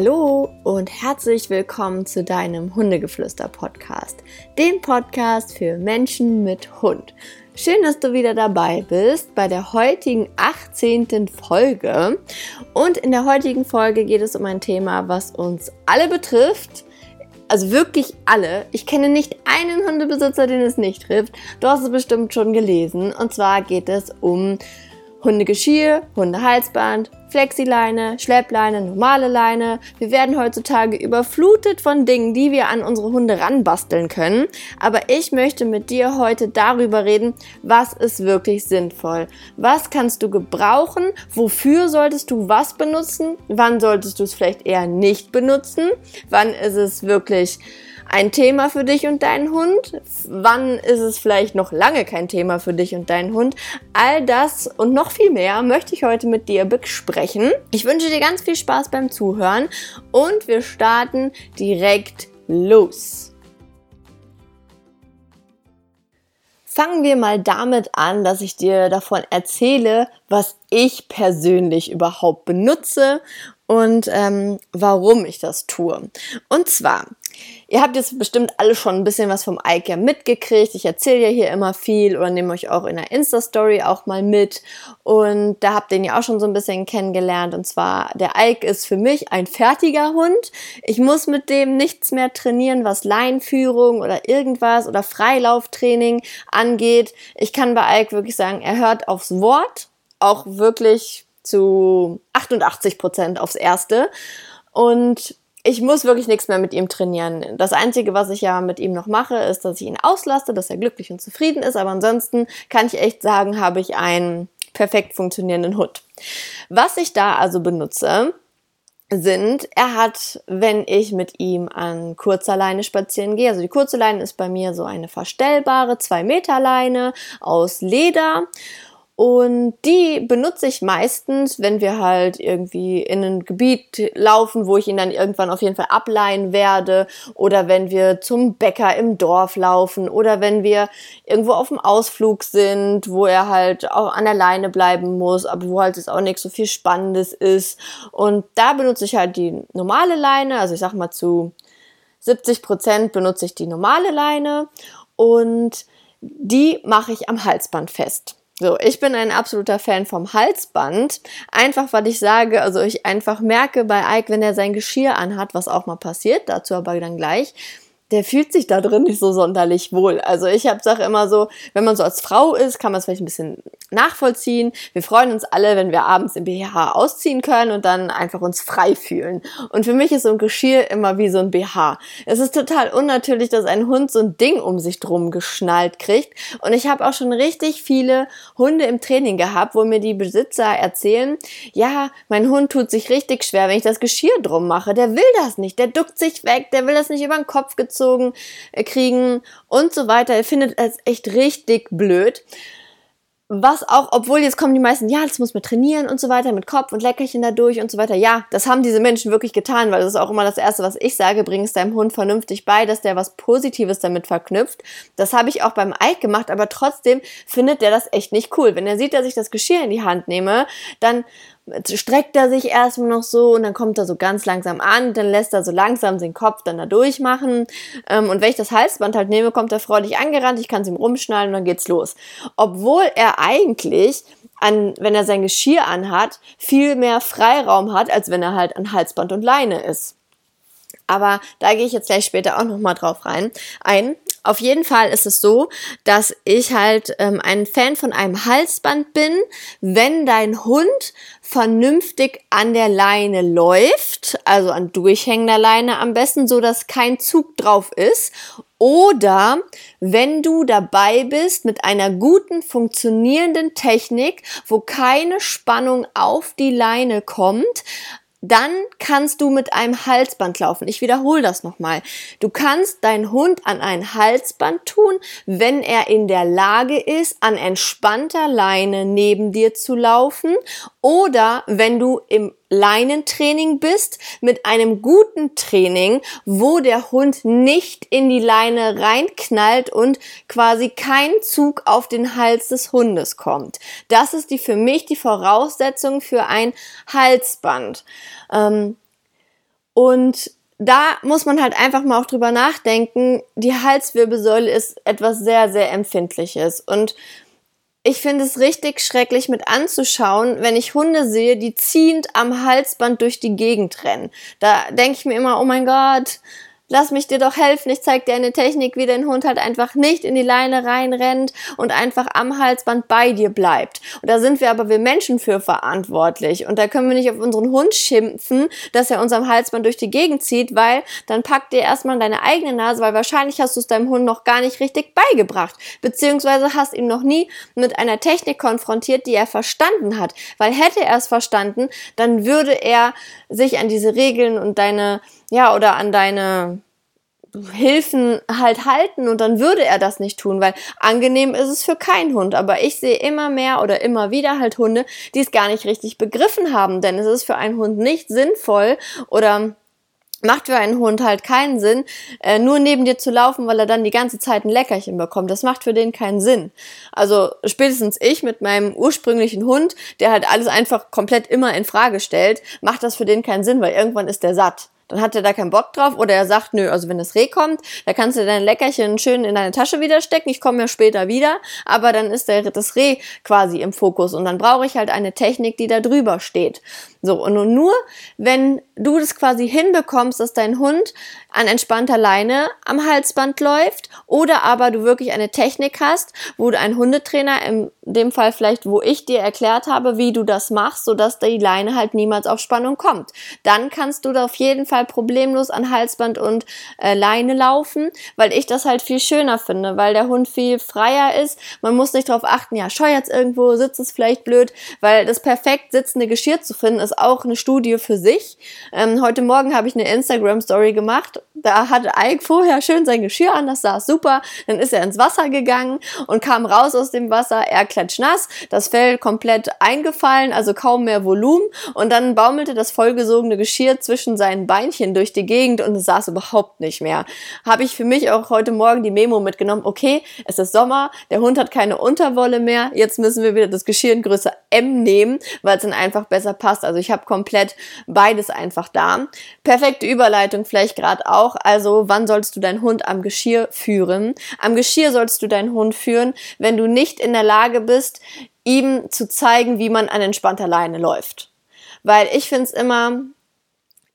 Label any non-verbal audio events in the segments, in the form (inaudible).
Hallo und herzlich willkommen zu deinem Hundegeflüster-Podcast, dem Podcast für Menschen mit Hund. Schön, dass du wieder dabei bist bei der heutigen 18. Folge. Und in der heutigen Folge geht es um ein Thema, was uns alle betrifft. Also wirklich alle. Ich kenne nicht einen Hundebesitzer, den es nicht trifft. Du hast es bestimmt schon gelesen. Und zwar geht es um Hundegeschirr, Hundehalsband, Flexileine, Schleppleine, normale Leine. Wir werden heutzutage überflutet von Dingen, die wir an unsere Hunde ranbasteln können. Aber ich möchte mit dir heute darüber reden, was ist wirklich sinnvoll. Was kannst du gebrauchen? Wofür solltest du was benutzen? Wann solltest du es vielleicht eher nicht benutzen? Wann ist es wirklich ein Thema für dich und deinen Hund? Wann ist es vielleicht noch lange kein Thema für dich und deinen Hund? All das und noch viel mehr möchte ich heute mit dir besprechen. Ich wünsche dir ganz viel Spaß beim Zuhören und wir starten direkt los. Fangen wir mal damit an, dass ich dir davon erzähle, was ich persönlich überhaupt benutze und ähm, warum ich das tue. Und zwar, Ihr habt jetzt bestimmt alle schon ein bisschen was vom Ike ja mitgekriegt. Ich erzähle ja hier immer viel oder nehme euch auch in der Insta-Story auch mal mit. Und da habt ihr ihn ja auch schon so ein bisschen kennengelernt. Und zwar, der Ike ist für mich ein fertiger Hund. Ich muss mit dem nichts mehr trainieren, was Leinführung oder irgendwas oder Freilauftraining angeht. Ich kann bei Ike wirklich sagen, er hört aufs Wort. Auch wirklich zu 88 Prozent aufs Erste. Und ich muss wirklich nichts mehr mit ihm trainieren. Das Einzige, was ich ja mit ihm noch mache, ist, dass ich ihn auslaste, dass er glücklich und zufrieden ist. Aber ansonsten kann ich echt sagen, habe ich einen perfekt funktionierenden Hund. Was ich da also benutze, sind, er hat, wenn ich mit ihm an kurzer Leine spazieren gehe, also die kurze Leine ist bei mir so eine verstellbare 2 Meter Leine aus Leder und die benutze ich meistens, wenn wir halt irgendwie in ein Gebiet laufen, wo ich ihn dann irgendwann auf jeden Fall ableihen werde. Oder wenn wir zum Bäcker im Dorf laufen. Oder wenn wir irgendwo auf dem Ausflug sind, wo er halt auch an der Leine bleiben muss, aber wo halt jetzt auch nicht so viel Spannendes ist. Und da benutze ich halt die normale Leine. Also ich sag mal zu 70 Prozent benutze ich die normale Leine. Und die mache ich am Halsband fest. So, ich bin ein absoluter Fan vom Halsband. Einfach, weil ich sage, also ich einfach merke bei Ike, wenn er sein Geschirr anhat, was auch mal passiert, dazu aber dann gleich, der fühlt sich da drin nicht so sonderlich wohl. Also ich habe sage immer so, wenn man so als Frau ist, kann man es vielleicht ein bisschen nachvollziehen. Wir freuen uns alle, wenn wir abends im BH ausziehen können und dann einfach uns frei fühlen. Und für mich ist so ein Geschirr immer wie so ein BH. Es ist total unnatürlich, dass ein Hund so ein Ding um sich drum geschnallt kriegt. Und ich habe auch schon richtig viele Hunde im Training gehabt, wo mir die Besitzer erzählen, ja, mein Hund tut sich richtig schwer, wenn ich das Geschirr drum mache. Der will das nicht, der duckt sich weg, der will das nicht über den Kopf gezogen angezogen äh, kriegen und so weiter. Er findet es echt richtig blöd. Was auch, obwohl jetzt kommen die meisten, ja, das muss man trainieren und so weiter, mit Kopf und Leckerchen dadurch und so weiter. Ja, das haben diese Menschen wirklich getan, weil das ist auch immer das Erste, was ich sage, bring es deinem Hund vernünftig bei, dass der was Positives damit verknüpft. Das habe ich auch beim Ike gemacht, aber trotzdem findet der das echt nicht cool. Wenn er sieht, dass ich das Geschirr in die Hand nehme, dann streckt er sich erstmal noch so und dann kommt er so ganz langsam an, dann lässt er so langsam den Kopf dann da durchmachen. Ähm, und wenn ich das Halsband halt nehme, kommt er freudig angerannt, ich kann es ihm rumschnallen und dann geht's los. Obwohl er eigentlich an, wenn er sein Geschirr anhat, viel mehr Freiraum hat, als wenn er halt an Halsband und Leine ist. Aber da gehe ich jetzt gleich später auch nochmal drauf rein ein. Auf jeden Fall ist es so, dass ich halt ähm, ein Fan von einem Halsband bin, wenn dein Hund vernünftig an der Leine läuft, also an durchhängender Leine am besten, so dass kein Zug drauf ist. Oder wenn du dabei bist mit einer guten funktionierenden Technik, wo keine Spannung auf die Leine kommt, dann kannst du mit einem Halsband laufen. Ich wiederhole das nochmal. Du kannst deinen Hund an ein Halsband tun, wenn er in der Lage ist, an entspannter Leine neben dir zu laufen oder wenn du im Leinentraining bist, mit einem guten Training, wo der Hund nicht in die Leine reinknallt und quasi kein Zug auf den Hals des Hundes kommt. Das ist die für mich die Voraussetzung für ein Halsband. Ähm, Und da muss man halt einfach mal auch drüber nachdenken. Die Halswirbelsäule ist etwas sehr, sehr Empfindliches. Und ich finde es richtig schrecklich mit anzuschauen, wenn ich Hunde sehe, die ziehend am Halsband durch die Gegend rennen. Da denke ich mir immer, oh mein Gott, lass mich dir doch helfen, ich zeig dir eine Technik, wie dein Hund halt einfach nicht in die Leine reinrennt und einfach am Halsband bei dir bleibt. Und da sind wir aber wir Menschen für verantwortlich. Und da können wir nicht auf unseren Hund schimpfen, dass er uns am Halsband durch die Gegend zieht, weil dann packt dir erstmal deine eigene Nase, weil wahrscheinlich hast du es deinem Hund noch gar nicht richtig beigebracht. Beziehungsweise hast ihn noch nie mit einer Technik konfrontiert, die er verstanden hat. Weil hätte er es verstanden, dann würde er sich an diese Regeln und deine ja, oder an deine Hilfen halt halten und dann würde er das nicht tun, weil angenehm ist es für keinen Hund. Aber ich sehe immer mehr oder immer wieder halt Hunde, die es gar nicht richtig begriffen haben, denn es ist für einen Hund nicht sinnvoll oder macht für einen Hund halt keinen Sinn, äh, nur neben dir zu laufen, weil er dann die ganze Zeit ein Leckerchen bekommt. Das macht für den keinen Sinn. Also spätestens ich mit meinem ursprünglichen Hund, der halt alles einfach komplett immer in Frage stellt, macht das für den keinen Sinn, weil irgendwann ist der satt dann hat er da keinen Bock drauf oder er sagt, nö, also wenn das Reh kommt, da kannst du dein Leckerchen schön in deine Tasche wieder stecken, ich komme ja später wieder, aber dann ist der, das Reh quasi im Fokus und dann brauche ich halt eine Technik, die da drüber steht. So, und nur wenn du das quasi hinbekommst, dass dein Hund an entspannter Leine am Halsband läuft oder aber du wirklich eine Technik hast, wo du einen Hundetrainer, in dem Fall vielleicht, wo ich dir erklärt habe, wie du das machst, sodass die Leine halt niemals auf Spannung kommt. Dann kannst du da auf jeden Fall problemlos an Halsband und äh, Leine laufen, weil ich das halt viel schöner finde, weil der Hund viel freier ist. Man muss nicht darauf achten, ja, scheuert's irgendwo, sitzt es vielleicht blöd, weil das perfekt sitzende Geschirr zu finden ist auch eine Studie für sich. Ähm, heute Morgen habe ich eine Instagram-Story gemacht. Da hatte Ike vorher schön sein Geschirr an, das saß super. Dann ist er ins Wasser gegangen und kam raus aus dem Wasser. Er klatschnass, das Fell komplett eingefallen, also kaum mehr Volumen. Und dann baumelte das vollgesogene Geschirr zwischen seinen Beinchen durch die Gegend und es saß überhaupt nicht mehr. Habe ich für mich auch heute Morgen die Memo mitgenommen. Okay, es ist Sommer, der Hund hat keine Unterwolle mehr. Jetzt müssen wir wieder das Geschirr in Größe M nehmen, weil es dann einfach besser passt. Also ich habe komplett beides einfach da. Perfekte Überleitung vielleicht gerade auch. Also wann sollst du deinen Hund am Geschirr führen? Am Geschirr sollst du deinen Hund führen, wenn du nicht in der Lage bist, ihm zu zeigen, wie man an entspannter Leine läuft. Weil ich finde es immer,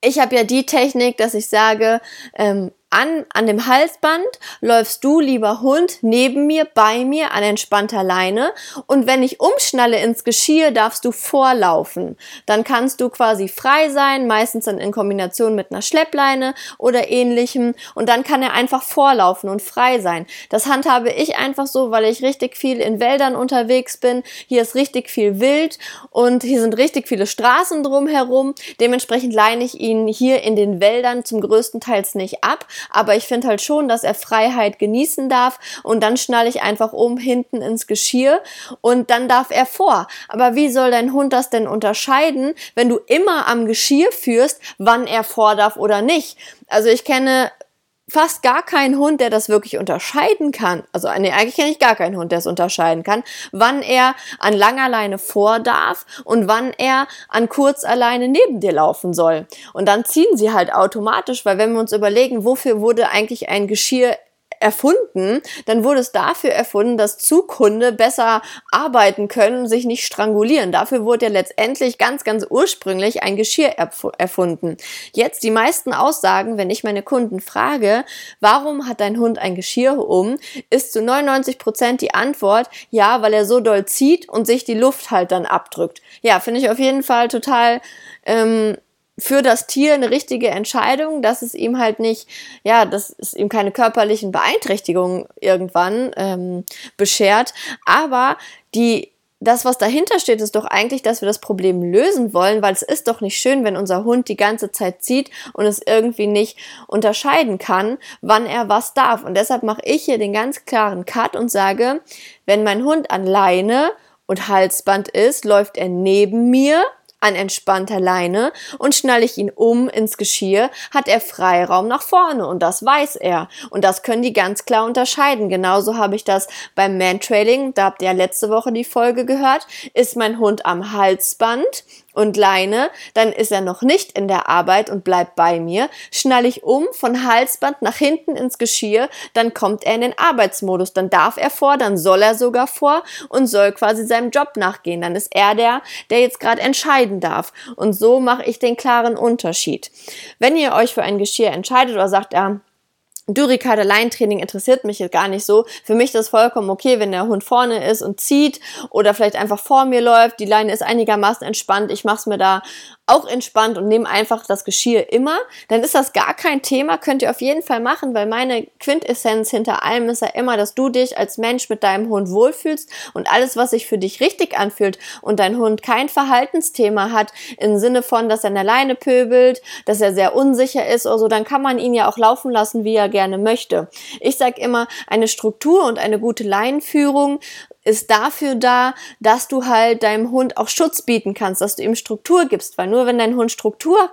ich habe ja die Technik, dass ich sage, ähm, an, an dem Halsband läufst du, lieber Hund, neben mir, bei mir, an entspannter Leine. Und wenn ich umschnalle ins Geschirr, darfst du vorlaufen. Dann kannst du quasi frei sein, meistens dann in Kombination mit einer Schleppleine oder ähnlichem. Und dann kann er einfach vorlaufen und frei sein. Das handhabe ich einfach so, weil ich richtig viel in Wäldern unterwegs bin. Hier ist richtig viel Wild und hier sind richtig viele Straßen drumherum. Dementsprechend leine ich ihn hier in den Wäldern zum größten Teils nicht ab aber ich finde halt schon, dass er Freiheit genießen darf und dann schnalle ich einfach um hinten ins Geschirr und dann darf er vor. Aber wie soll dein Hund das denn unterscheiden, wenn du immer am Geschirr führst, wann er vor darf oder nicht? Also ich kenne fast gar keinen Hund, der das wirklich unterscheiden kann. Also nee, eigentlich kenne ich gar keinen Hund, der es unterscheiden kann, wann er an langer Leine vor darf und wann er an kurz alleine neben dir laufen soll. Und dann ziehen sie halt automatisch, weil wenn wir uns überlegen, wofür wurde eigentlich ein Geschirr erfunden, dann wurde es dafür erfunden, dass Zughunde besser arbeiten können, sich nicht strangulieren. Dafür wurde ja letztendlich ganz, ganz ursprünglich ein Geschirr erfunden. Jetzt die meisten Aussagen, wenn ich meine Kunden frage, warum hat dein Hund ein Geschirr um, ist zu 99 Prozent die Antwort, ja, weil er so doll zieht und sich die Luft halt dann abdrückt. Ja, finde ich auf jeden Fall total ähm, für das Tier eine richtige Entscheidung, dass es ihm halt nicht, ja, dass es ihm keine körperlichen Beeinträchtigungen irgendwann ähm, beschert. Aber die das, was dahinter steht, ist doch eigentlich, dass wir das Problem lösen wollen, weil es ist doch nicht schön, wenn unser Hund die ganze Zeit zieht und es irgendwie nicht unterscheiden kann, wann er was darf. Und deshalb mache ich hier den ganz klaren Cut und sage, wenn mein Hund an Leine und Halsband ist, läuft er neben mir an entspannter Leine und schnalle ich ihn um ins Geschirr, hat er Freiraum nach vorne und das weiß er. Und das können die ganz klar unterscheiden. Genauso habe ich das beim Mantrailing, da habt ihr ja letzte Woche die Folge gehört, ist mein Hund am Halsband und Leine, dann ist er noch nicht in der Arbeit und bleibt bei mir. Schnalle ich um von Halsband nach hinten ins Geschirr, dann kommt er in den Arbeitsmodus. Dann darf er vor, dann soll er sogar vor und soll quasi seinem Job nachgehen. Dann ist er der, der jetzt gerade entscheiden darf. Und so mache ich den klaren Unterschied. Wenn ihr euch für ein Geschirr entscheidet oder sagt, ja, Du, Ricardo, Leintraining interessiert mich jetzt gar nicht so. Für mich ist das vollkommen okay, wenn der Hund vorne ist und zieht oder vielleicht einfach vor mir läuft. Die Leine ist einigermaßen entspannt. Ich mache es mir da auch entspannt und nehme einfach das Geschirr immer, dann ist das gar kein Thema, könnt ihr auf jeden Fall machen, weil meine Quintessenz hinter allem ist ja immer, dass du dich als Mensch mit deinem Hund wohlfühlst und alles, was sich für dich richtig anfühlt und dein Hund kein Verhaltensthema hat, im Sinne von, dass er an der Leine pöbelt, dass er sehr unsicher ist oder so, dann kann man ihn ja auch laufen lassen, wie er gerne möchte. Ich sage immer, eine Struktur und eine gute Leinenführung ist dafür da, dass du halt deinem Hund auch Schutz bieten kannst, dass du ihm Struktur gibst, weil nur wenn dein Hund Struktur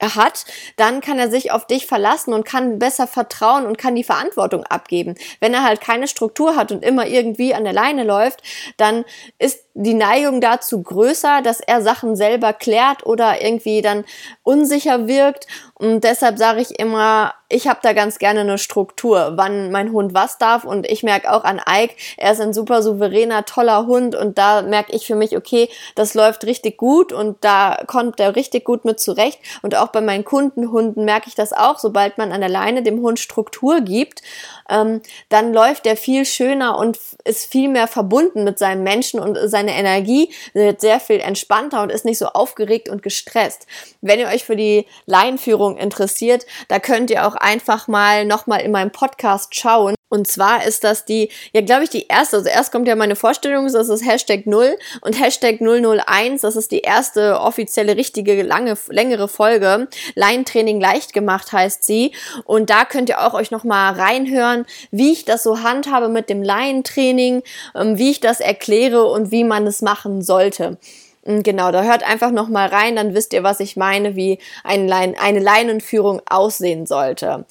hat, dann kann er sich auf dich verlassen und kann besser vertrauen und kann die Verantwortung abgeben. Wenn er halt keine Struktur hat und immer irgendwie an der Leine läuft, dann ist die Neigung dazu größer, dass er Sachen selber klärt oder irgendwie dann unsicher wirkt und deshalb sage ich immer, ich habe da ganz gerne eine Struktur, wann mein Hund was darf. Und ich merke auch an Ike, er ist ein super souveräner, toller Hund. Und da merke ich für mich, okay, das läuft richtig gut und da kommt er richtig gut mit zurecht. Und auch bei meinen Kundenhunden merke ich das auch, sobald man an der Leine dem Hund Struktur gibt, ähm, dann läuft er viel schöner und ist viel mehr verbunden mit seinem Menschen und seine Energie wird sehr viel entspannter und ist nicht so aufgeregt und gestresst. Wenn ihr euch für die Leinenführung interessiert, da könnt ihr auch einfach mal nochmal in meinem Podcast schauen. Und zwar ist das die, ja, glaube ich, die erste. Also erst kommt ja meine Vorstellung, das ist Hashtag 0 und Hashtag 001, das ist die erste offizielle, richtige, lange, längere Folge. Leinentraining leicht gemacht heißt sie. Und da könnt ihr auch euch nochmal reinhören, wie ich das so handhabe mit dem Leinentraining, ähm, wie ich das erkläre und wie man es machen sollte. Genau, da hört einfach noch mal rein, dann wisst ihr, was ich meine, wie eine, Lein eine Leinenführung aussehen sollte.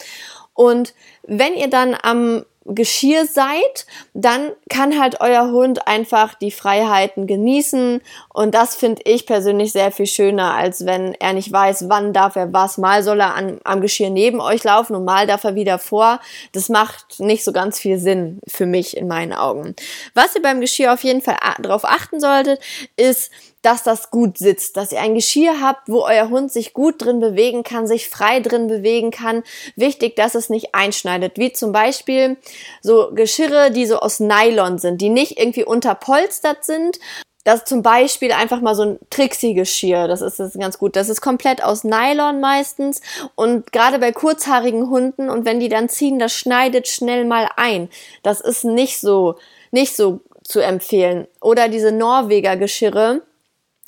Und wenn ihr dann am Geschirr seid, dann kann halt euer Hund einfach die Freiheiten genießen und das finde ich persönlich sehr viel schöner, als wenn er nicht weiß, wann darf er was. Mal soll er an, am Geschirr neben euch laufen und mal darf er wieder vor. Das macht nicht so ganz viel Sinn für mich in meinen Augen. Was ihr beim Geschirr auf jeden Fall darauf achten solltet, ist, dass das gut sitzt, dass ihr ein Geschirr habt, wo euer Hund sich gut drin bewegen kann, sich frei drin bewegen kann. Wichtig, dass es nicht einschneidet, wie zum Beispiel so Geschirre, die so aus Nylon sind, die nicht irgendwie unterpolstert sind. Das ist zum Beispiel einfach mal so ein Trixie-Geschirr, das ist, das ist ganz gut. Das ist komplett aus Nylon meistens und gerade bei kurzhaarigen Hunden und wenn die dann ziehen, das schneidet schnell mal ein. Das ist nicht so, nicht so zu empfehlen. Oder diese Norweger Geschirre,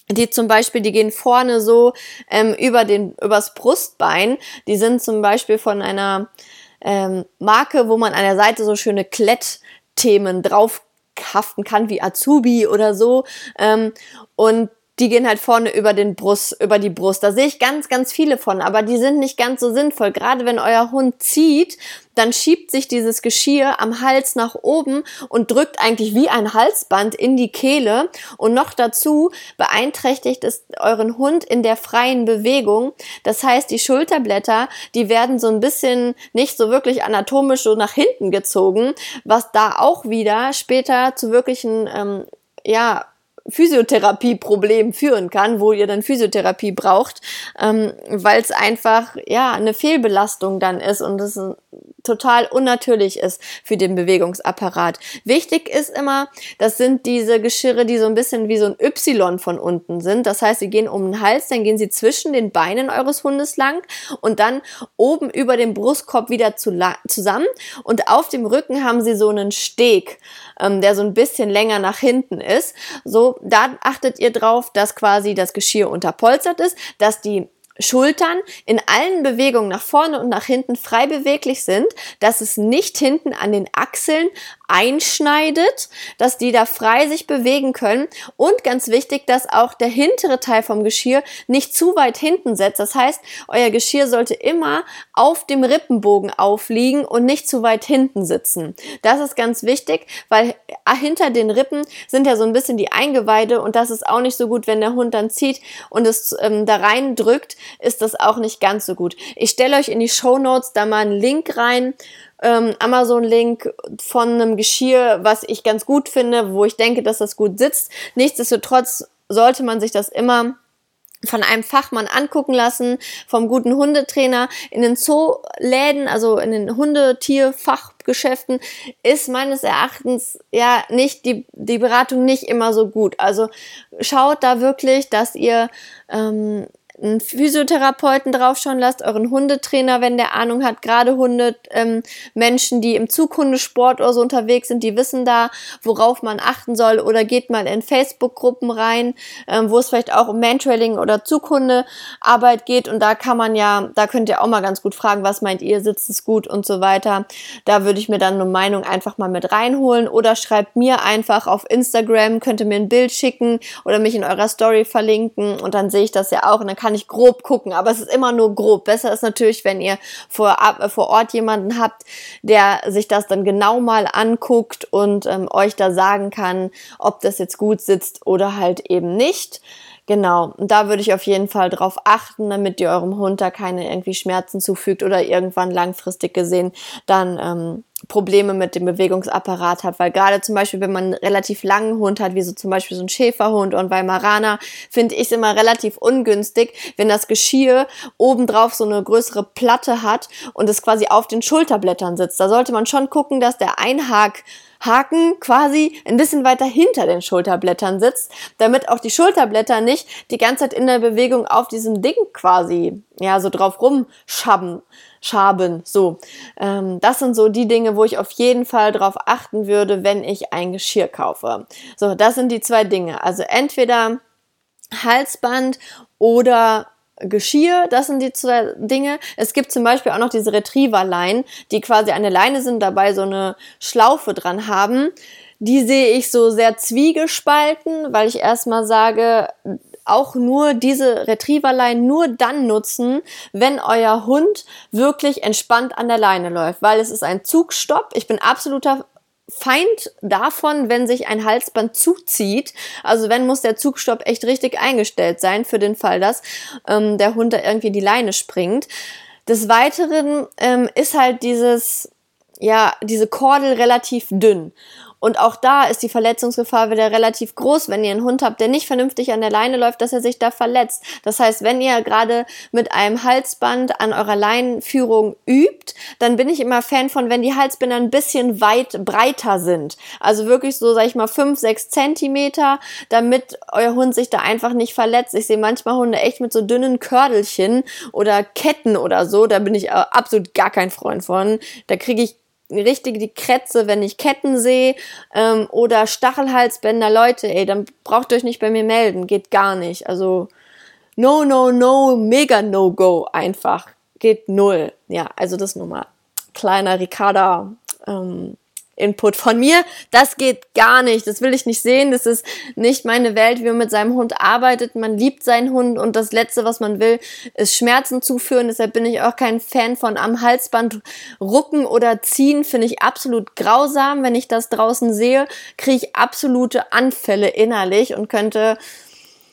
die zum Beispiel, die gehen vorne so ähm, über den übers Brustbein. Die sind zum Beispiel von einer ähm, Marke, wo man an der Seite so schöne Klettthemen drauf haften kann, wie Azubi oder so. Ähm, und die gehen halt vorne über den Brust, über die Brust. Da sehe ich ganz, ganz viele von, aber die sind nicht ganz so sinnvoll. Gerade wenn euer Hund zieht, dann schiebt sich dieses Geschirr am Hals nach oben und drückt eigentlich wie ein Halsband in die Kehle. Und noch dazu beeinträchtigt es euren Hund in der freien Bewegung. Das heißt, die Schulterblätter, die werden so ein bisschen nicht so wirklich anatomisch so nach hinten gezogen, was da auch wieder später zu wirklichen, ähm, ja, Physiotherapie-Problem führen kann, wo ihr dann Physiotherapie braucht, ähm, weil es einfach ja eine Fehlbelastung dann ist und es total unnatürlich ist für den Bewegungsapparat. Wichtig ist immer, das sind diese Geschirre, die so ein bisschen wie so ein Y von unten sind. Das heißt, sie gehen um den Hals, dann gehen sie zwischen den Beinen eures Hundes lang und dann oben über dem Brustkorb wieder zu zusammen und auf dem Rücken haben sie so einen Steg, ähm, der so ein bisschen länger nach hinten ist. So, da achtet ihr drauf, dass quasi das Geschirr unterpolstert ist, dass die Schultern in allen Bewegungen nach vorne und nach hinten frei beweglich sind, dass es nicht hinten an den Achseln einschneidet, dass die da frei sich bewegen können und ganz wichtig, dass auch der hintere Teil vom Geschirr nicht zu weit hinten setzt. Das heißt, euer Geschirr sollte immer auf dem Rippenbogen aufliegen und nicht zu weit hinten sitzen. Das ist ganz wichtig, weil hinter den Rippen sind ja so ein bisschen die Eingeweide und das ist auch nicht so gut, wenn der Hund dann zieht und es ähm, da rein drückt, ist das auch nicht ganz so gut. Ich stelle euch in die Show Notes da mal einen Link rein ähm, Amazon-Link von einem Geschirr, was ich ganz gut finde, wo ich denke, dass das gut sitzt. Nichtsdestotrotz sollte man sich das immer von einem Fachmann angucken lassen, vom guten Hundetrainer. In den Zooläden, also in den Hundetierfachgeschäften, ist meines Erachtens ja nicht die, die Beratung nicht immer so gut. Also schaut da wirklich, dass ihr ähm, einen Physiotherapeuten draufschauen lasst, euren Hundetrainer, wenn der Ahnung hat, gerade Hunde, ähm, Menschen, die im Zughundesport oder so unterwegs sind, die wissen da, worauf man achten soll. Oder geht mal in Facebook-Gruppen rein, ähm, wo es vielleicht auch um Mantrailing oder Zughundearbeit geht. Und da kann man ja, da könnt ihr auch mal ganz gut fragen, was meint ihr, sitzt es gut und so weiter. Da würde ich mir dann eine Meinung einfach mal mit reinholen. Oder schreibt mir einfach auf Instagram, könnt ihr mir ein Bild schicken oder mich in eurer Story verlinken. Und dann sehe ich das ja auch. Und dann kann kann ich grob gucken, aber es ist immer nur grob. Besser ist natürlich, wenn ihr vor, äh, vor Ort jemanden habt, der sich das dann genau mal anguckt und ähm, euch da sagen kann, ob das jetzt gut sitzt oder halt eben nicht. Genau, und da würde ich auf jeden Fall drauf achten, damit ihr eurem Hund da keine irgendwie Schmerzen zufügt oder irgendwann langfristig gesehen dann ähm, Probleme mit dem Bewegungsapparat hat, weil gerade zum Beispiel, wenn man einen relativ langen Hund hat, wie so zum Beispiel so ein Schäferhund und Weimaraner, finde ich es immer relativ ungünstig, wenn das Geschirr obendrauf so eine größere Platte hat und es quasi auf den Schulterblättern sitzt. Da sollte man schon gucken, dass der Einhak Haken quasi ein bisschen weiter hinter den Schulterblättern sitzt, damit auch die Schulterblätter nicht die ganze Zeit in der Bewegung auf diesem Ding quasi, ja, so drauf rumschaben Schaben. So, ähm, das sind so die Dinge, wo ich auf jeden Fall drauf achten würde, wenn ich ein Geschirr kaufe. So, das sind die zwei Dinge. Also entweder Halsband oder Geschirr, das sind die zwei Dinge. Es gibt zum Beispiel auch noch diese Retriever-Leinen, die quasi eine Leine sind, dabei so eine Schlaufe dran haben. Die sehe ich so sehr zwiegespalten, weil ich erstmal sage, auch nur diese Retrieverleine nur dann nutzen, wenn euer Hund wirklich entspannt an der Leine läuft, weil es ist ein Zugstopp. Ich bin absoluter Feind davon, wenn sich ein Halsband zuzieht. Also wenn muss der Zugstopp echt richtig eingestellt sein für den Fall, dass ähm, der Hund da irgendwie die Leine springt. Des Weiteren ähm, ist halt dieses ja, diese Kordel relativ dünn. Und auch da ist die Verletzungsgefahr wieder relativ groß, wenn ihr einen Hund habt, der nicht vernünftig an der Leine läuft, dass er sich da verletzt. Das heißt, wenn ihr gerade mit einem Halsband an eurer Leinenführung übt, dann bin ich immer Fan von, wenn die Halsbänder ein bisschen weit breiter sind. Also wirklich so, sag ich mal, fünf, sechs Zentimeter, damit euer Hund sich da einfach nicht verletzt. Ich sehe manchmal Hunde echt mit so dünnen Kördelchen oder Ketten oder so. Da bin ich absolut gar kein Freund von. Da kriege ich richtig die Krätze, wenn ich Ketten sehe ähm, oder Stachelhalsbänder, Leute, ey, dann braucht ihr euch nicht bei mir melden, geht gar nicht. Also no, no, no, mega no go einfach, geht null. Ja, also das nur mal kleiner Ricarda ähm, Input von mir. Das geht gar nicht. Das will ich nicht sehen. Das ist nicht meine Welt, wie man mit seinem Hund arbeitet. Man liebt seinen Hund und das Letzte, was man will, ist Schmerzen zuführen. Deshalb bin ich auch kein Fan von am Halsband rucken oder ziehen. Finde ich absolut grausam. Wenn ich das draußen sehe, kriege ich absolute Anfälle innerlich und könnte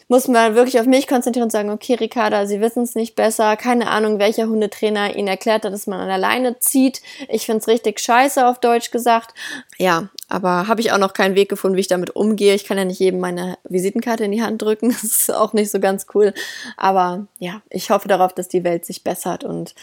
muss man wirklich auf mich konzentrieren und sagen, okay, Ricarda, Sie wissen es nicht besser. Keine Ahnung, welcher Hundetrainer Ihnen erklärt hat, dass man an der Leine zieht. Ich find's richtig scheiße, auf Deutsch gesagt. Ja, aber habe ich auch noch keinen Weg gefunden, wie ich damit umgehe. Ich kann ja nicht jedem meine Visitenkarte in die Hand drücken. (laughs) Das ist auch nicht so ganz cool. Aber ja, ich hoffe darauf, dass die Welt sich bessert und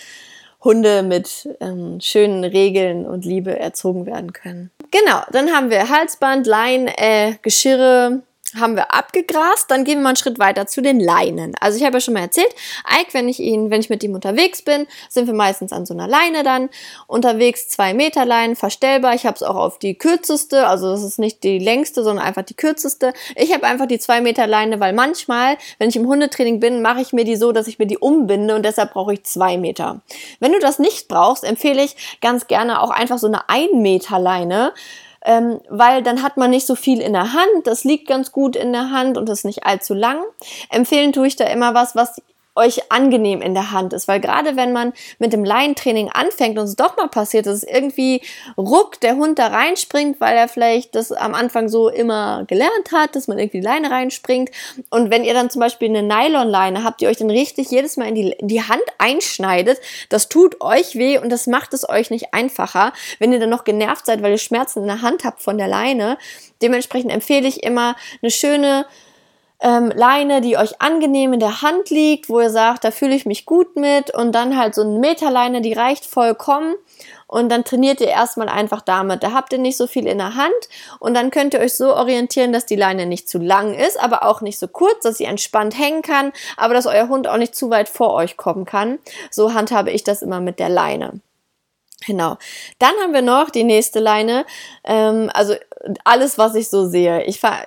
Hunde mit ähm, schönen Regeln und Liebe erzogen werden können. Genau, dann haben wir Halsband, Lein, äh, Geschirre, haben wir abgegrast, dann gehen wir mal einen Schritt weiter zu den Leinen. Also ich habe ja schon mal erzählt, Ike, wenn ich ihn, wenn ich mit ihm unterwegs bin, sind wir meistens an so einer Leine dann unterwegs, zwei Meter Leinen, verstellbar. Ich habe es auch auf die kürzeste, also das ist nicht die längste, sondern einfach die kürzeste. Ich habe einfach die zwei Meter Leine, weil manchmal, wenn ich im Hundetraining bin, mache ich mir die so, dass ich mir die umbinde und deshalb brauche ich zwei Meter. Wenn du das nicht brauchst, empfehle ich ganz gerne auch einfach so eine ein Meter Leine ähm, weil dann hat man nicht so viel in der Hand. Das liegt ganz gut in der Hand und ist nicht allzu lang. Empfehlen tue ich da immer was, was euch angenehm in der Hand ist. Weil gerade wenn man mit dem Laientraining anfängt und es doch mal passiert, dass es irgendwie ruck der Hund da reinspringt, weil er vielleicht das am Anfang so immer gelernt hat, dass man irgendwie die Leine reinspringt. Und wenn ihr dann zum Beispiel eine Nylonleine habt, die euch dann richtig jedes Mal in die, in die Hand einschneidet, das tut euch weh und das macht es euch nicht einfacher, wenn ihr dann noch genervt seid, weil ihr Schmerzen in der Hand habt von der Leine. Dementsprechend empfehle ich immer eine schöne ähm, Leine, die euch angenehm in der Hand liegt, wo ihr sagt, da fühle ich mich gut mit und dann halt so eine Meterleine, die reicht vollkommen und dann trainiert ihr erstmal einfach damit. Da habt ihr nicht so viel in der Hand und dann könnt ihr euch so orientieren, dass die Leine nicht zu lang ist, aber auch nicht so kurz, dass sie entspannt hängen kann, aber dass euer Hund auch nicht zu weit vor euch kommen kann. So handhabe ich das immer mit der Leine. Genau. Dann haben wir noch die nächste Leine. Ähm, also alles, was ich so sehe. Ich, fa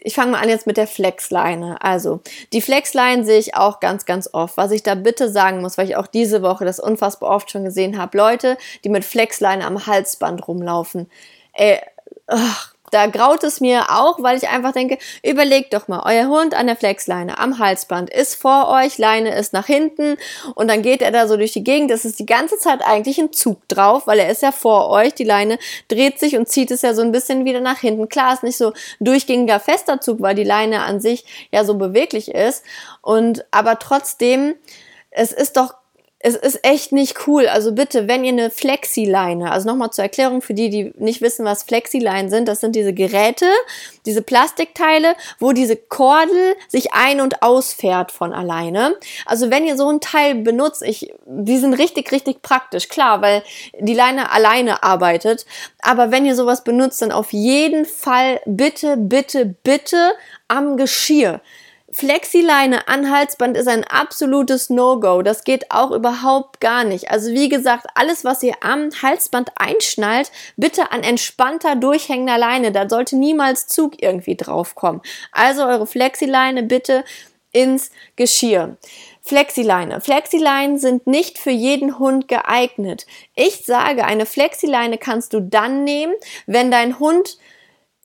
ich fange mal an jetzt mit der Flexleine. Also die Flexleine sehe ich auch ganz, ganz oft. Was ich da bitte sagen muss, weil ich auch diese Woche das unfassbar oft schon gesehen habe. Leute, die mit Flexleine am Halsband rumlaufen. Ey, ach, da graut es mir auch, weil ich einfach denke, überlegt doch mal, euer Hund an der Flexleine am Halsband ist vor euch, Leine ist nach hinten und dann geht er da so durch die Gegend. Das ist die ganze Zeit eigentlich ein Zug drauf, weil er ist ja vor euch. Die Leine dreht sich und zieht es ja so ein bisschen wieder nach hinten. Klar, ist nicht so durchgängiger fester Zug, weil die Leine an sich ja so beweglich ist. Und aber trotzdem, es ist doch es ist echt nicht cool. Also bitte, wenn ihr eine Flexileine, also nochmal zur Erklärung für die, die nicht wissen, was Flexileinen sind, das sind diese Geräte, diese Plastikteile, wo diese Kordel sich ein- und ausfährt von alleine. Also wenn ihr so ein Teil benutzt, ich, die sind richtig, richtig praktisch, klar, weil die Leine alleine arbeitet. Aber wenn ihr sowas benutzt, dann auf jeden Fall bitte, bitte, bitte am Geschirr. Flexileine an Halsband ist ein absolutes No-Go. Das geht auch überhaupt gar nicht. Also wie gesagt, alles, was ihr am Halsband einschnallt, bitte an entspannter, durchhängender Leine. Da sollte niemals Zug irgendwie draufkommen. Also eure Flexileine bitte ins Geschirr. Flexileine. Flexileinen sind nicht für jeden Hund geeignet. Ich sage, eine Flexileine kannst du dann nehmen, wenn dein Hund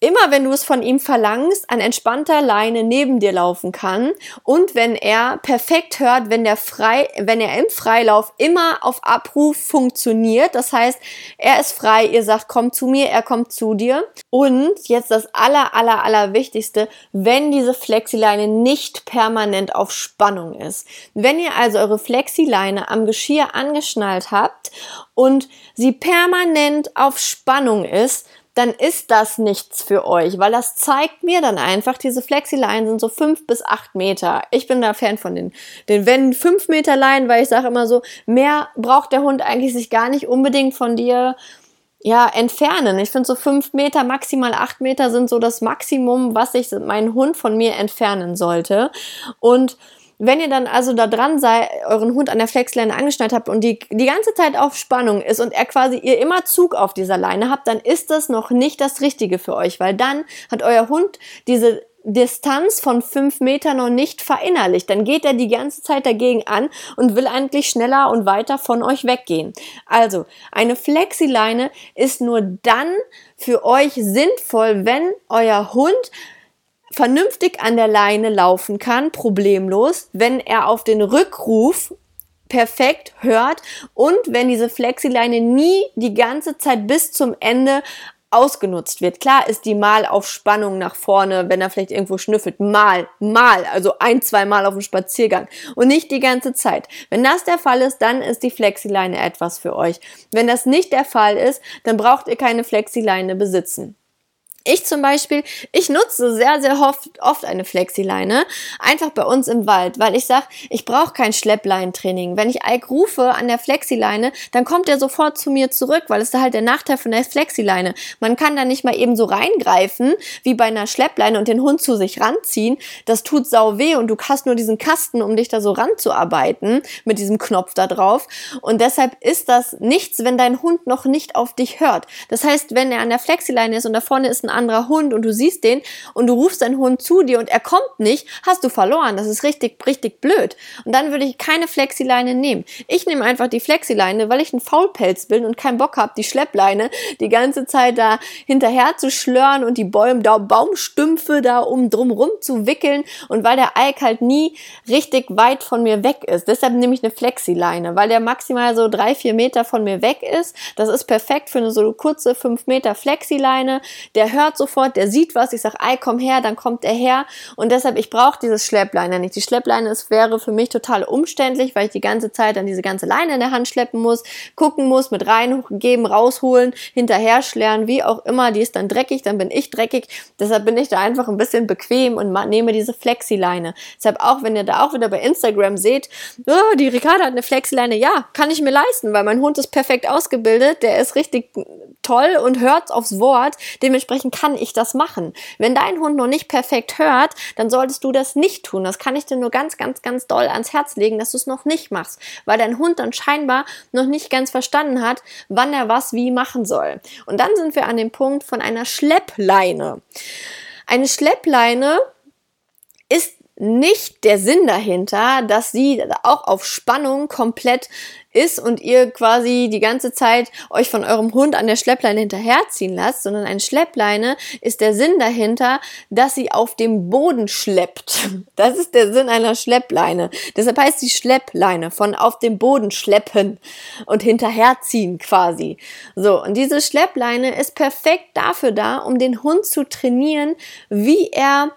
immer wenn du es von ihm verlangst, an entspannter Leine neben dir laufen kann und wenn er perfekt hört, wenn der frei, wenn er im Freilauf immer auf Abruf funktioniert. Das heißt, er ist frei, ihr sagt, komm zu mir, er kommt zu dir. Und jetzt das aller, aller, aller Wichtigste, wenn diese Flexileine nicht permanent auf Spannung ist. Wenn ihr also eure Flexileine am Geschirr angeschnallt habt und sie permanent auf Spannung ist, dann ist das nichts für euch, weil das zeigt mir dann einfach, diese Flexileinen sind so fünf bis acht Meter. Ich bin da Fan von den, den wenn fünf Meter Leinen, weil ich sage immer so, mehr braucht der Hund eigentlich sich gar nicht unbedingt von dir ja, entfernen. Ich finde so fünf Meter, maximal acht Meter sind so das Maximum, was sich mein Hund von mir entfernen sollte. Und wenn ihr dann also da dran seid, euren Hund an der Flexleine angeschnallt habt und die die ganze Zeit auf Spannung ist und er quasi ihr immer Zug auf dieser Leine habt, dann ist das noch nicht das Richtige für euch, weil dann hat euer Hund diese Distanz von fünf Metern noch nicht verinnerlicht. Dann geht er die ganze Zeit dagegen an und will eigentlich schneller und weiter von euch weggehen. Also, eine Flexileine ist nur dann für euch sinnvoll, wenn euer Hund vernünftig an der Leine laufen kann, problemlos, wenn er auf den Rückruf perfekt hört und wenn diese Flexileine nie die ganze Zeit bis zum Ende ausgenutzt wird. Klar ist die mal auf Spannung nach vorne, wenn er vielleicht irgendwo schnüffelt. Mal, mal, also ein, zwei Mal auf dem Spaziergang und nicht die ganze Zeit. Wenn das der Fall ist, dann ist die Flexileine etwas für euch. Wenn das nicht der Fall ist, dann braucht ihr keine Flexileine besitzen. Ich zum Beispiel, ich nutze sehr, sehr oft, oft eine Flexileine, einfach bei uns im Wald, weil ich sage, ich brauche kein Schleppleintraining. Wenn ich Ike rufe an der Flexileine, dann kommt er sofort zu mir zurück, weil es da halt der Nachteil von der Flexileine. Man kann da nicht mal eben so reingreifen, wie bei einer Schleppleine und den Hund zu sich ranziehen. Das tut sau weh und du hast nur diesen Kasten, um dich da so ranzuarbeiten, mit diesem Knopf da drauf. Und deshalb ist das nichts, wenn dein Hund noch nicht auf dich hört. Das heißt, wenn er an der Flexileine ist und da vorne ist ein anderer Hund und du siehst den und du rufst deinen Hund zu dir und er kommt nicht, hast du verloren. Das ist richtig, richtig blöd. Und dann würde ich keine Flexileine nehmen. Ich nehme einfach die Flexileine, weil ich ein Faulpelz bin und keinen Bock habe, die Schleppleine die ganze Zeit da hinterher zu schlören und die Bäume, da Baumstümpfe da um drumrum zu wickeln und weil der Alk halt nie richtig weit von mir weg ist. Deshalb nehme ich eine Flexileine, weil der maximal so drei, vier Meter von mir weg ist. Das ist perfekt für eine so kurze fünf Meter Flexileine. Der hört hört sofort, der sieht was, ich sage, ei, komm her, dann kommt er her. Und deshalb, ich brauche dieses Schleppleine nicht. Die Schleppleine ist, wäre für mich total umständlich, weil ich die ganze Zeit dann diese ganze Leine in der Hand schleppen muss, gucken muss, mit reingeben, rausholen, hinterher schlernen, wie auch immer. Die ist dann dreckig, dann bin ich dreckig. Deshalb bin ich da einfach ein bisschen bequem und nehme diese Flexileine. Deshalb auch, wenn ihr da auch wieder bei Instagram seht, oh, die Ricarda hat eine Flexileine, ja, kann ich mir leisten, weil mein Hund ist perfekt ausgebildet, der ist richtig toll und hört aufs Wort. Dementsprechend kann ich das machen. Wenn dein Hund noch nicht perfekt hört, dann solltest du das nicht tun. Das kann ich dir nur ganz, ganz, ganz doll ans Herz legen, dass du es noch nicht machst, weil dein Hund dann scheinbar noch nicht ganz verstanden hat, wann er was wie machen soll. Und dann sind wir an dem Punkt von einer Schleppleine. Eine Schleppleine ist nicht der Sinn dahinter, dass sie auch auf Spannung komplett ist und ihr quasi die ganze Zeit euch von eurem Hund an der Schleppleine hinterherziehen lasst, sondern eine Schleppleine ist der Sinn dahinter, dass sie auf dem Boden schleppt. (laughs) Das ist der Sinn einer Schleppleine. Deshalb heißt sie Schleppleine von auf dem Boden schleppen und hinterherziehen quasi. So, und diese Schleppleine ist perfekt dafür da, um den Hund zu trainieren, wie er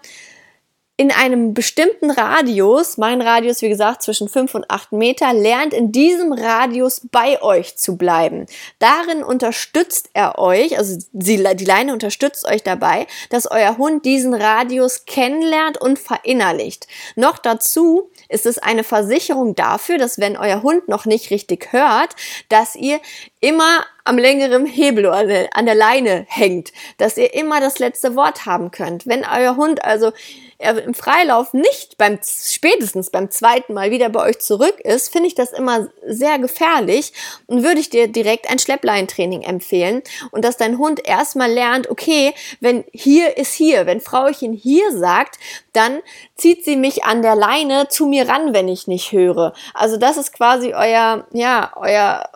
in einem bestimmten Radius, mein Radius wie gesagt zwischen 5 und 8 Meter, lernt in diesem Radius bei euch zu bleiben. Darin unterstützt er euch, also die, Leine unterstützt euch dabei, dass euer Hund diesen Radius kennenlernt und verinnerlicht. Noch dazu ist es eine Versicherung dafür, dass wenn euer Hund noch nicht richtig hört, dass ihr immer am längeren Hebel oder an der Leine hängt, dass ihr immer das letzte Wort haben könnt. Wenn euer Hund also im Freilauf nicht beim spätestens beim zweiten Mal wieder bei euch zurück ist, finde ich das immer sehr gefährlich und würde ich dir direkt ein Schleppleintraining empfehlen und dass dein Hund erstmal lernt, okay, wenn hier ist hier, wenn Frauchen hier sagt, dann zieht sie mich an der Leine zu mir ran, wenn ich nicht höre. Also das ist quasi euer ja, euer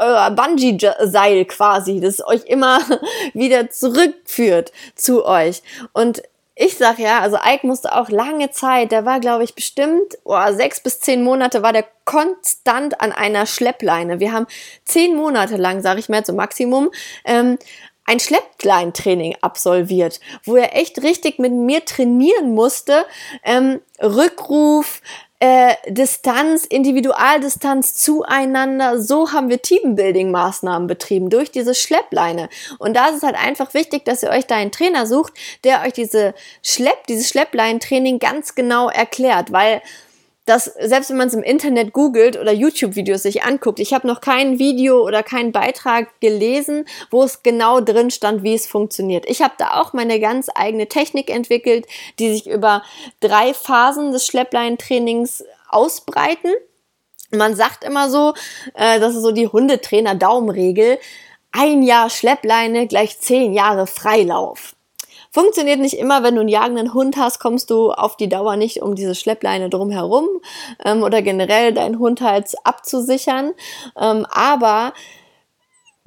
euer Bungee-Seil quasi, das euch immer (laughs) wieder zurückführt zu euch. Und ich sag ja, also Ike musste auch lange Zeit, der war, glaube ich, bestimmt oh, sechs bis zehn Monate war der konstant an einer Schleppleine. Wir haben zehn Monate lang, sage ich mal zum Maximum, ähm, ein Schleppleintraining absolviert, wo er echt richtig mit mir trainieren musste, ähm, Rückruf, äh, Distanz, Individualdistanz zueinander. So haben wir Teambuilding-Maßnahmen betrieben durch diese Schleppleine. Und da ist es halt einfach wichtig, dass ihr euch da einen Trainer sucht, der euch diese Schlepp, dieses Schleppleintraining ganz genau erklärt, weil dass selbst wenn man es im Internet googelt oder YouTube-Videos sich anguckt, ich habe noch kein Video oder keinen Beitrag gelesen, wo es genau drin stand, wie es funktioniert. Ich habe da auch meine ganz eigene Technik entwickelt, die sich über drei Phasen des Schleppleintrainings ausbreiten. Man sagt immer so, äh, das ist so die Hundetrainer-Daumenregel, ein Jahr Schleppleine gleich zehn Jahre Freilauf. Funktioniert nicht immer, wenn du einen jagenden Hund hast, kommst du auf die Dauer nicht um diese Schleppleine drumherum ähm, oder generell deinen Hund halt abzusichern. Ähm, aber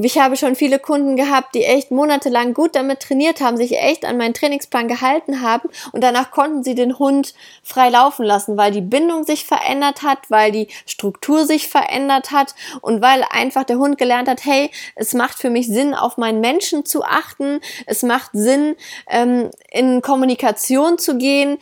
ich habe schon viele Kunden gehabt, die echt monatelang gut damit trainiert haben, sich echt an meinen Trainingsplan gehalten haben und danach konnten sie den Hund frei laufen lassen, weil die Bindung sich verändert hat, weil die Struktur sich verändert hat und weil einfach der Hund gelernt hat, hey, es macht für mich Sinn, auf meinen Menschen zu achten, es macht Sinn, ähm, in Kommunikation zu gehen,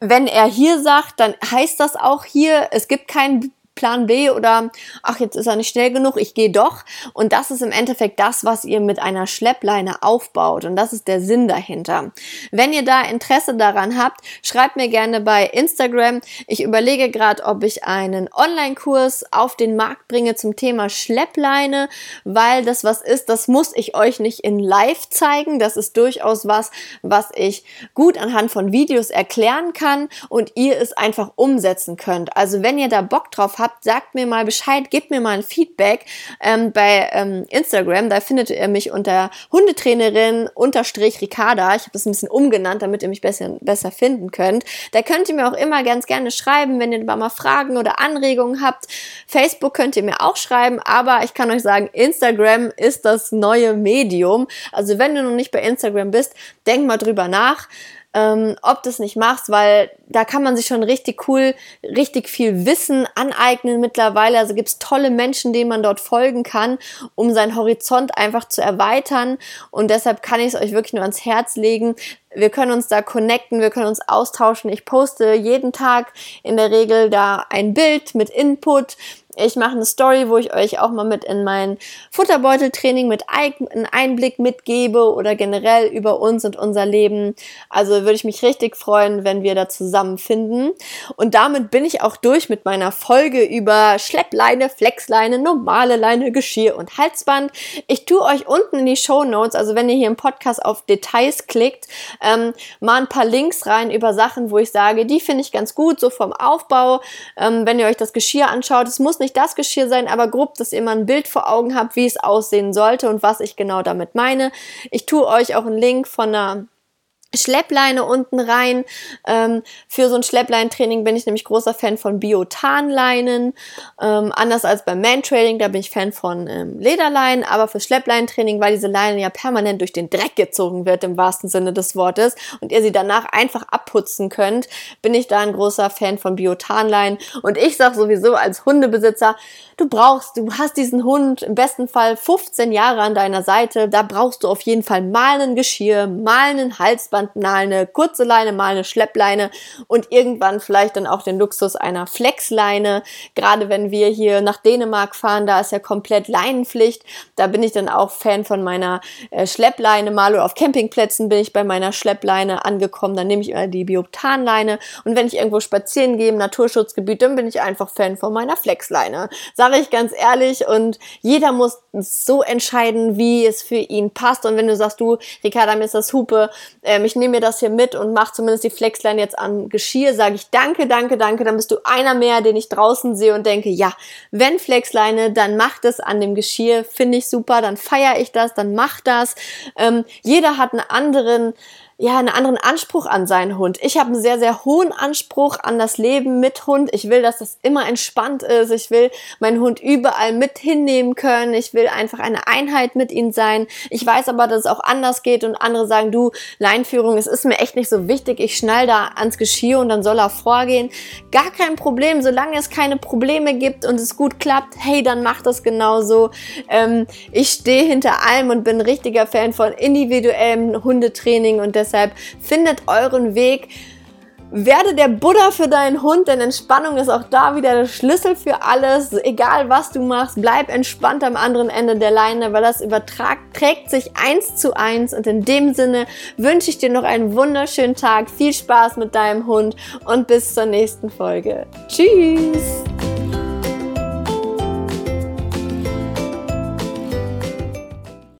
wenn er hier sagt, dann heißt das auch hier, es gibt kein Plan B oder ach, jetzt ist er nicht schnell genug, ich gehe doch. Und das ist im Endeffekt das, was ihr mit einer Schleppleine aufbaut. Und das ist der Sinn dahinter. Wenn ihr da Interesse daran habt, schreibt mir gerne bei Instagram. Ich überlege gerade, ob ich einen Online-Kurs auf den Markt bringe zum Thema Schleppleine, weil das was ist, das muss ich euch nicht in live zeigen. Das ist durchaus was, was ich gut anhand von Videos erklären kann und ihr es einfach umsetzen könnt. Also wenn ihr da Bock drauf habt, sagt mir mal Bescheid, gebt mir mal ein Feedback ähm, bei ähm, Instagram. Da findet ihr mich unter Hundetrainerin unterstrich Ricarda. Ich habe das ein bisschen umgenannt, damit ihr mich besser, besser finden könnt. Da könnt ihr mir auch immer ganz gerne schreiben, wenn ihr mal Fragen oder Anregungen habt. Facebook könnt ihr mir auch schreiben, aber ich kann euch sagen, Instagram ist das neue Medium. Also wenn du noch nicht bei Instagram bist, denk mal drüber nach ähm, ob du es nicht machst, weil da kann man sich schon richtig cool, richtig viel Wissen aneignen mittlerweile. Also gibt es tolle Menschen, denen man dort folgen kann, um seinen Horizont einfach zu erweitern. Und deshalb kann ich es euch wirklich nur ans Herz legen. Wir können uns da connecten, wir können uns austauschen. Ich poste jeden Tag in der Regel da ein Bild mit Input ich mache eine Story, wo ich euch auch mal mit in mein Futterbeuteltraining mit einen Einblick mitgebe oder generell über uns und unser Leben. Also würde ich mich richtig freuen, wenn wir da zusammenfinden. Und damit bin ich auch durch mit meiner Folge über Schleppleine, Flexleine, normale Leine, Geschirr und Halsband. Ich tue euch unten in die Show Notes, also wenn ihr hier im Podcast auf Details klickt, ähm, mal ein paar Links rein über Sachen, wo ich sage, die finde ich ganz gut, so vom Aufbau. Ähm, wenn ihr euch das Geschirr anschaut, es muss nicht nicht das Geschirr sein, aber grob, dass ihr mal ein Bild vor Augen habt, wie es aussehen sollte und was ich genau damit meine. Ich tue euch auch einen Link von einer Schleppleine unten rein. Ähm, für so ein Schleppleintraining bin ich nämlich großer Fan von Biotanleinen. Ähm, anders als beim Mantrailing, da bin ich Fan von ähm, Lederleinen. Aber für Schleppleintraining, weil diese Leine ja permanent durch den Dreck gezogen wird, im wahrsten Sinne des Wortes, und ihr sie danach einfach abputzen könnt, bin ich da ein großer Fan von Biotanleinen. Und ich sag sowieso als Hundebesitzer, du brauchst, du hast diesen Hund im besten Fall 15 Jahre an deiner Seite. Da brauchst du auf jeden Fall mal ein Geschirr, mal einen Halsband, Halsband, mal eine kurze Leine, mal eine Schleppleine und irgendwann vielleicht dann auch den Luxus einer Flexleine. Gerade wenn wir hier nach Dänemark fahren, da ist ja komplett Leinenpflicht. Da bin ich dann auch Fan von meiner äh, Schleppleine. Mal oder auf Campingplätzen bin ich bei meiner Schleppleine angekommen. Dann nehme ich immer die Biotanleine. Und wenn ich irgendwo spazieren gehe im Naturschutzgebiet, dann bin ich einfach Fan von meiner Flexleine. Sage ich ganz ehrlich. Und jeder muss so entscheiden, wie es für ihn passt. Und wenn du sagst, du, Ricarda, mir ist das Hupe, ähm, ich nehme mir das hier mit und mache zumindest die Flexline jetzt an Geschirr, sage ich danke, danke, danke, dann bist du einer mehr, den ich draußen sehe und denke, ja, wenn Flexleine, dann macht es an dem Geschirr, finde ich super, dann feiere ich das, dann mach das. Ähm, jeder hat einen anderen ja, einen anderen Anspruch an seinen Hund. Ich habe einen sehr, sehr hohen Anspruch an das Leben mit Hund. Ich will, dass das immer entspannt ist. Ich will meinen Hund überall mit hinnehmen können. Ich will einfach eine Einheit mit ihm sein. Ich weiß aber, dass es auch anders geht und andere sagen, du, Leinführung, es ist mir echt nicht so wichtig. Ich schnall da ans Geschirr und dann soll er vorgehen. Gar kein Problem. Solange es keine Probleme gibt und es gut klappt, hey, dann mach das genauso. Ähm, ich stehe hinter allem und bin richtiger Fan von individuellem Hundetraining und deshalb findet euren Weg. Werde der Buddha für deinen Hund, denn Entspannung ist auch da wieder der Schlüssel für alles. Egal was du machst, bleib entspannt am anderen Ende der Leine, weil das übertragt, trägt sich eins zu eins. Und in dem Sinne wünsche ich dir noch einen wunderschönen Tag, viel Spaß mit deinem Hund und bis zur nächsten Folge. Tschüss!